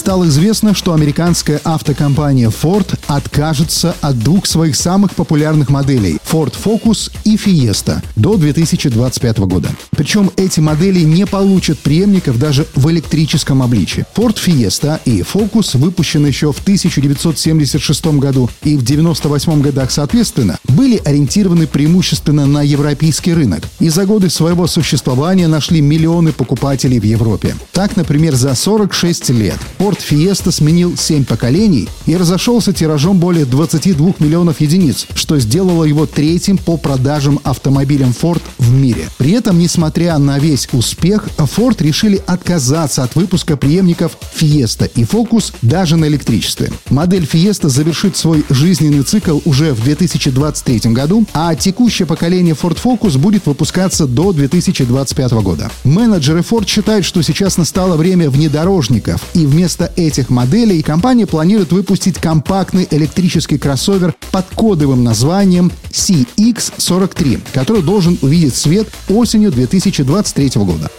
стало известно, что американская автокомпания Ford откажется от двух своих самых популярных моделей – Ford Focus и Fiesta до 2025 года. Причем эти модели не получат преемников даже в электрическом обличии. Ford Fiesta и Focus, выпущенные еще в 1976 году и в 1998 годах соответственно, были ориентированы преимущественно на европейский рынок и за годы своего существования нашли миллионы покупателей в Европе. Так, например, за 46 лет Ford Fiesta сменил 7 поколений и разошелся тиражом более 22 миллионов единиц, что сделало его третьим по продажам автомобилем Ford в мире. При этом, несмотря на весь успех, Ford решили отказаться от выпуска преемников Fiesta и Focus даже на электричестве. Модель Fiesta завершит свой жизненный цикл уже в 2023 году, а текущее поколение Ford Focus будет выпускаться до 2025 года. Менеджеры Ford считают, что сейчас настало время внедорожников, и Вместо этих моделей компания планирует выпустить компактный электрический кроссовер под кодовым названием CX43, который должен увидеть свет осенью 2023 года.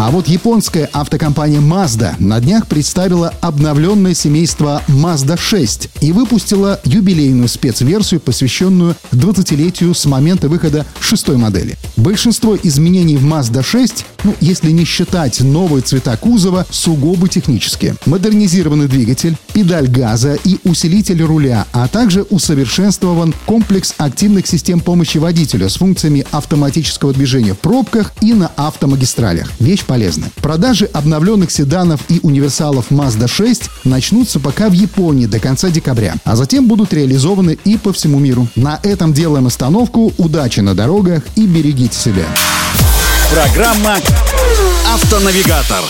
А вот японская автокомпания Mazda на днях представила обновленное семейство Mazda 6 и выпустила юбилейную спецверсию, посвященную 20-летию с момента выхода шестой модели. Большинство изменений в Mazda 6, ну, если не считать новые цвета кузова, сугубо технические. Модернизированный двигатель, педаль газа и усилитель руля, а также усовершенствован комплекс активных систем помощи водителю с функциями автоматического движения в пробках и на автомагистралях. Вещь полезны. Продажи обновленных седанов и универсалов Mazda 6 начнутся пока в Японии до конца декабря, а затем будут реализованы и по всему миру. На этом делаем остановку. Удачи на дорогах и берегите себя. Программа «Автонавигатор».